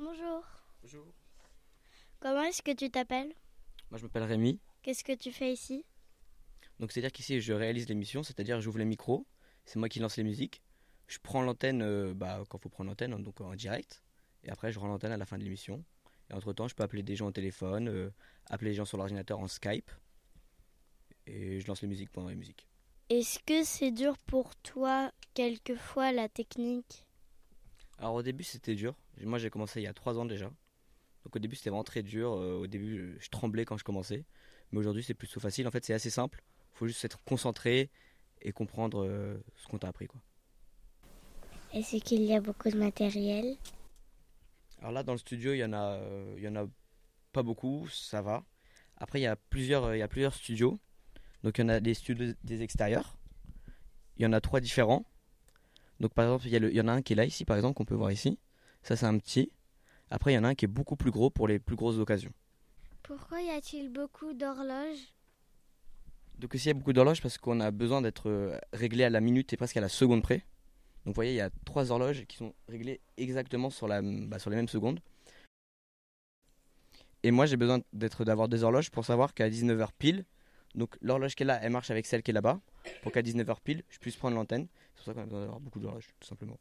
Bonjour. Bonjour. Comment est-ce que tu t'appelles? Moi je m'appelle Rémi. Qu'est-ce que tu fais ici? Donc c'est-à-dire qu'ici je réalise l'émission, c'est-à-dire j'ouvre les micros, c'est moi qui lance les musiques. Je prends l'antenne euh, bah, quand il faut prendre l'antenne, donc en direct. Et après je rends l'antenne à la fin de l'émission. Et entre-temps je peux appeler des gens au téléphone, euh, appeler les gens sur l'ordinateur en Skype. Et je lance les musiques pendant les musiques. Est-ce que c'est dur pour toi quelquefois la technique? Alors au début c'était dur. Moi j'ai commencé il y a trois ans déjà. Donc au début c'était vraiment très dur. Euh, au début je, tremblais quand je commençais. Mais aujourd'hui c'est plutôt facile. En fait c'est assez simple. Il faut juste être concentré et comprendre euh, ce qu'on t'a appris. Quoi. Est-ce qu'il y a beaucoup de matériel? Alors là dans le studio il y en a, il y en a pas beaucoup, ça va. Après il y a plusieurs, il y a plusieurs studios. Donc il y en a des studios des extérieurs. Il y en a trois différents. Donc par exemple il y, a le- il y en a un qui est là ici par exemple qu'on peut voir ici. Ça c'est un petit. Après il y en a un qui est beaucoup plus gros pour les plus grosses occasions. Pourquoi y a-t-il beaucoup d'horloges? Donc ici il y a beaucoup d'horloges parce qu'on a besoin d'être euh, réglé à la minute et presque à la seconde près. Donc vous voyez il y a trois horloges qui sont réglées exactement sur, la, bah, sur les mêmes secondes. Et moi j'ai besoin d'être d'avoir deux horloges pour savoir qu'à 19h pile, donc l'horloge qui est là elle marche avec celle qui est là-bas, pour qu'à 19h pile je puisse prendre l'antenne. C'est pour ça qu'on a besoin d'avoir beaucoup d'horloges tout simplement.